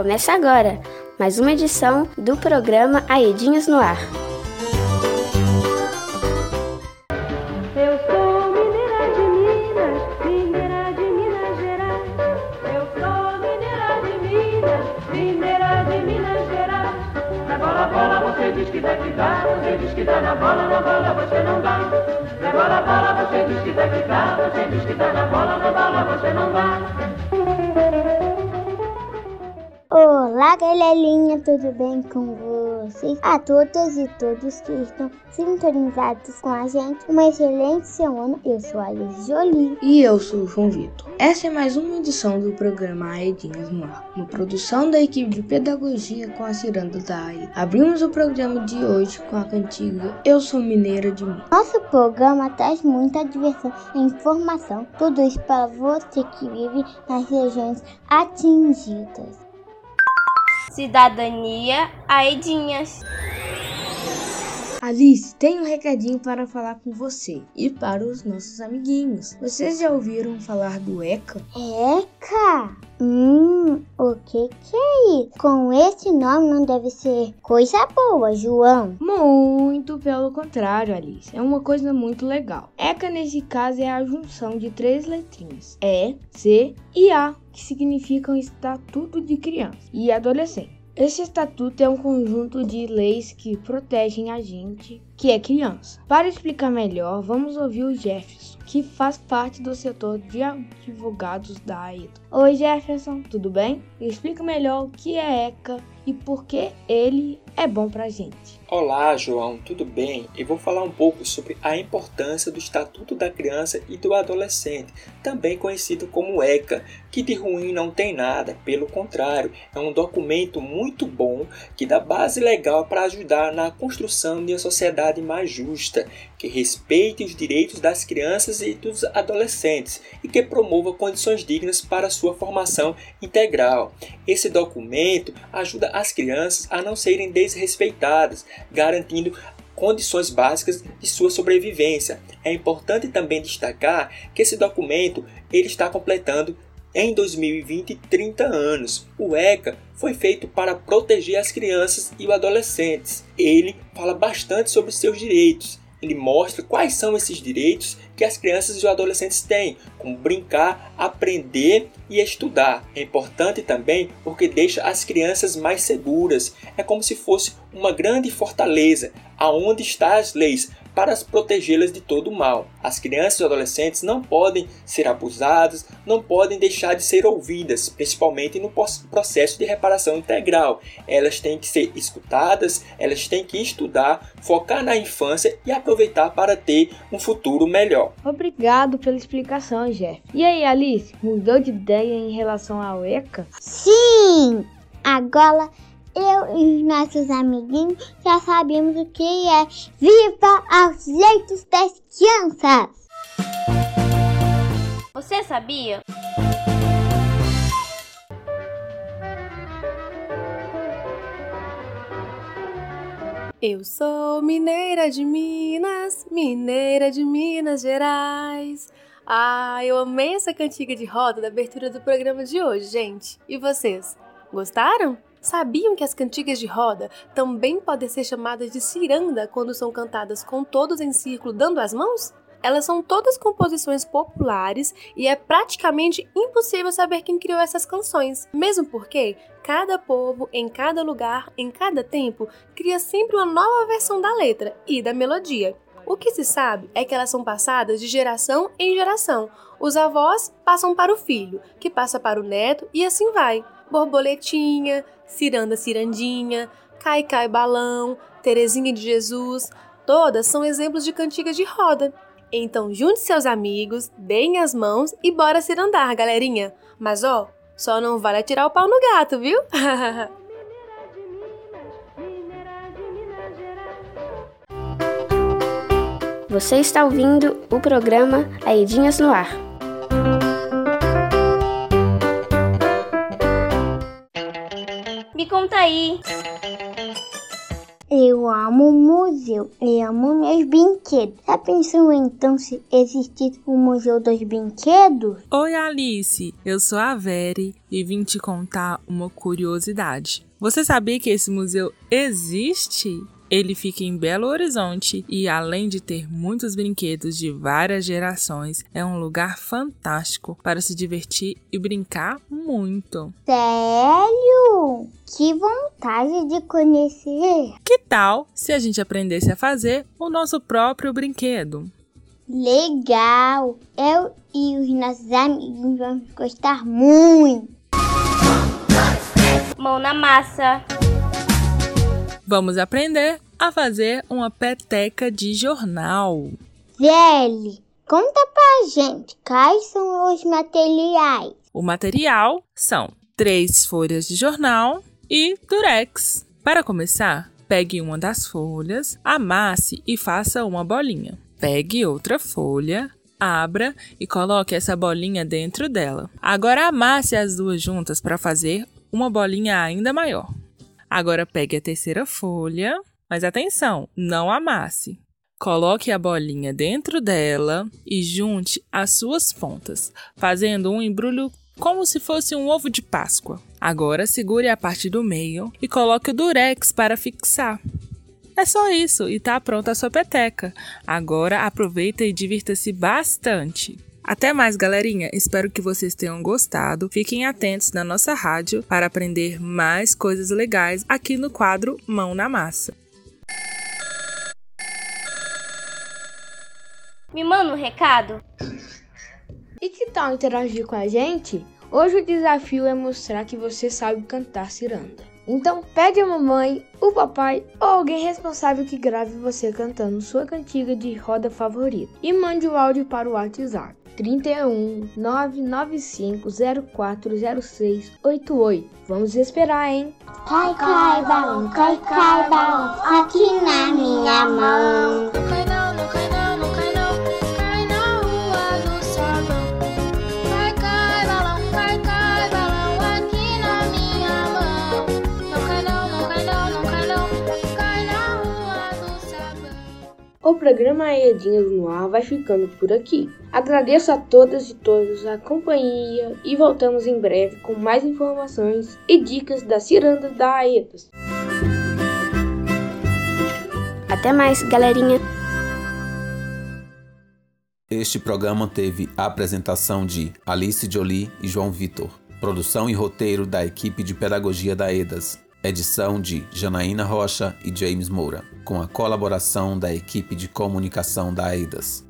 Começa agora mais uma edição do programa Aedinhas no Ar. Eu sou mineira de Minas, mineira de Minas Gerais. Eu sou mineira de Minas, mineira de Minas Gerais. Bola, você diz que dá que dá, diz que dá na bola, na bola você não dá. Bola, você diz que dá que dá, você diz que dá na bola, na bola você não dá. Olá, galerinha, tudo bem com vocês? A todas e todos que estão sintonizados com a gente, uma excelente semana. Eu sou a Alice Jolie. E eu sou o João Vitor. Essa é mais uma edição do programa Aedinhas no Ar, uma produção da equipe de pedagogia com a Ciranda da AIDA. Abrimos o programa de hoje com a cantiga Eu Sou Mineira de Mim. Nosso programa traz muita diversão e informação, tudo isso para você que vive nas regiões atingidas. Cidadania Aedinhas. Alice, tem um recadinho para falar com você e para os nossos amiguinhos. Vocês já ouviram falar do ECA? Eca! Hum, o que que é isso? Com esse nome não deve ser coisa boa, João. Muito pelo contrário, Alice. É uma coisa muito legal. ECA, nesse caso, é a junção de três letrinhas: E, C e A, que significam Estatuto de Criança e Adolescente. Esse estatuto é um conjunto de leis que protegem a gente, que é criança. Para explicar melhor, vamos ouvir o Jefferson, que faz parte do setor de advogados da AIDA. Oi Jefferson, tudo bem? Explica melhor o que é ECA e por que ele é bom pra gente. Olá, João, tudo bem? Eu vou falar um pouco sobre a importância do Estatuto da Criança e do Adolescente, também conhecido como ECA, que de ruim não tem nada, pelo contrário, é um documento muito bom que dá base legal para ajudar na construção de uma sociedade mais justa, que respeite os direitos das crianças e dos adolescentes e que promova condições dignas para sua formação integral. Esse documento ajuda as crianças a não serem desrespeitadas, garantindo condições básicas de sua sobrevivência. É importante também destacar que esse documento ele está completando em 2020 30 anos. O ECA foi feito para proteger as crianças e os adolescentes. Ele fala bastante sobre seus direitos. Ele mostra quais são esses direitos que as crianças e os adolescentes têm, como brincar, aprender e estudar. É importante também porque deixa as crianças mais seguras. É como se fosse uma grande fortaleza, aonde estão as leis para protegê-las de todo o mal. As crianças e adolescentes não podem ser abusadas, não podem deixar de ser ouvidas, principalmente no processo de reparação integral. Elas têm que ser escutadas, elas têm que estudar, focar na infância e aproveitar para ter um futuro melhor. Obrigado pela explicação, Jeff. E aí, Alice, mudou de ideia em relação ao ECA? Sim! Agora eu e os nossos amiguinhos já sabemos o que é Viva aos Direitos das Crianças! Você sabia? Eu sou mineira de Minas, mineira de Minas Gerais. Ah, eu amei essa cantiga de roda da abertura do programa de hoje, gente. E vocês? Gostaram? Sabiam que as cantigas de roda também podem ser chamadas de ciranda quando são cantadas com todos em círculo dando as mãos? Elas são todas composições populares e é praticamente impossível saber quem criou essas canções, mesmo porque cada povo, em cada lugar, em cada tempo, cria sempre uma nova versão da letra e da melodia. O que se sabe é que elas são passadas de geração em geração. Os avós passam para o filho, que passa para o neto e assim vai. Borboletinha, Ciranda Cirandinha, Cai Cai Balão, Terezinha de Jesus, todas são exemplos de cantigas de roda. Então junte seus amigos, deem as mãos e bora cirandar, galerinha. Mas ó, só não vale atirar o pau no gato, viu? Você está ouvindo o programa Aedinhas no Ar. Conta aí. Eu amo museu, eu amo meus brinquedos. Já pensou então se existisse o Museu dos Brinquedos? Oi, Alice! Eu sou a Veri e vim te contar uma curiosidade. Você sabia que esse museu existe? Ele fica em Belo Horizonte e, além de ter muitos brinquedos de várias gerações, é um lugar fantástico para se divertir e brincar muito. Sério? Que vontade de conhecer! Que tal se a gente aprendesse a fazer o nosso próprio brinquedo? Legal! Eu e os nossos amigos vamos gostar muito! Mão na massa. Vamos aprender a fazer uma peteca de jornal. Velho, conta pra gente quais são os materiais. O material são três folhas de jornal e durex. Para começar, pegue uma das folhas, amasse e faça uma bolinha. Pegue outra folha, abra e coloque essa bolinha dentro dela. Agora amasse as duas juntas para fazer uma bolinha ainda maior. Agora pegue a terceira folha, mas atenção, não amasse. Coloque a bolinha dentro dela e junte as suas pontas, fazendo um embrulho como se fosse um ovo de Páscoa. Agora segure a parte do meio e coloque o durex para fixar. É só isso e tá pronta a sua peteca. Agora aproveita e divirta-se bastante. Até mais, galerinha! Espero que vocês tenham gostado. Fiquem atentos na nossa rádio para aprender mais coisas legais aqui no quadro Mão na Massa. Me manda um recado. E que tal interagir com a gente? Hoje o desafio é mostrar que você sabe cantar ciranda. Então pegue a mamãe, o papai ou alguém responsável que grave você cantando sua cantiga de roda favorita e mande o áudio para o WhatsApp 31 995 0406 88. Vamos esperar, hein? Cai, cai, balão, cai, cai, balão, aqui na minha mão. O programa Aedinhas no Ar vai ficando por aqui. Agradeço a todas e todos a companhia e voltamos em breve com mais informações e dicas das cirandas da Aedas. Até mais, galerinha! Este programa teve a apresentação de Alice Jolie e João Vitor. Produção e roteiro da equipe de pedagogia da EDAS. Edição de Janaína Rocha e James Moura, com a colaboração da equipe de comunicação da EDAS.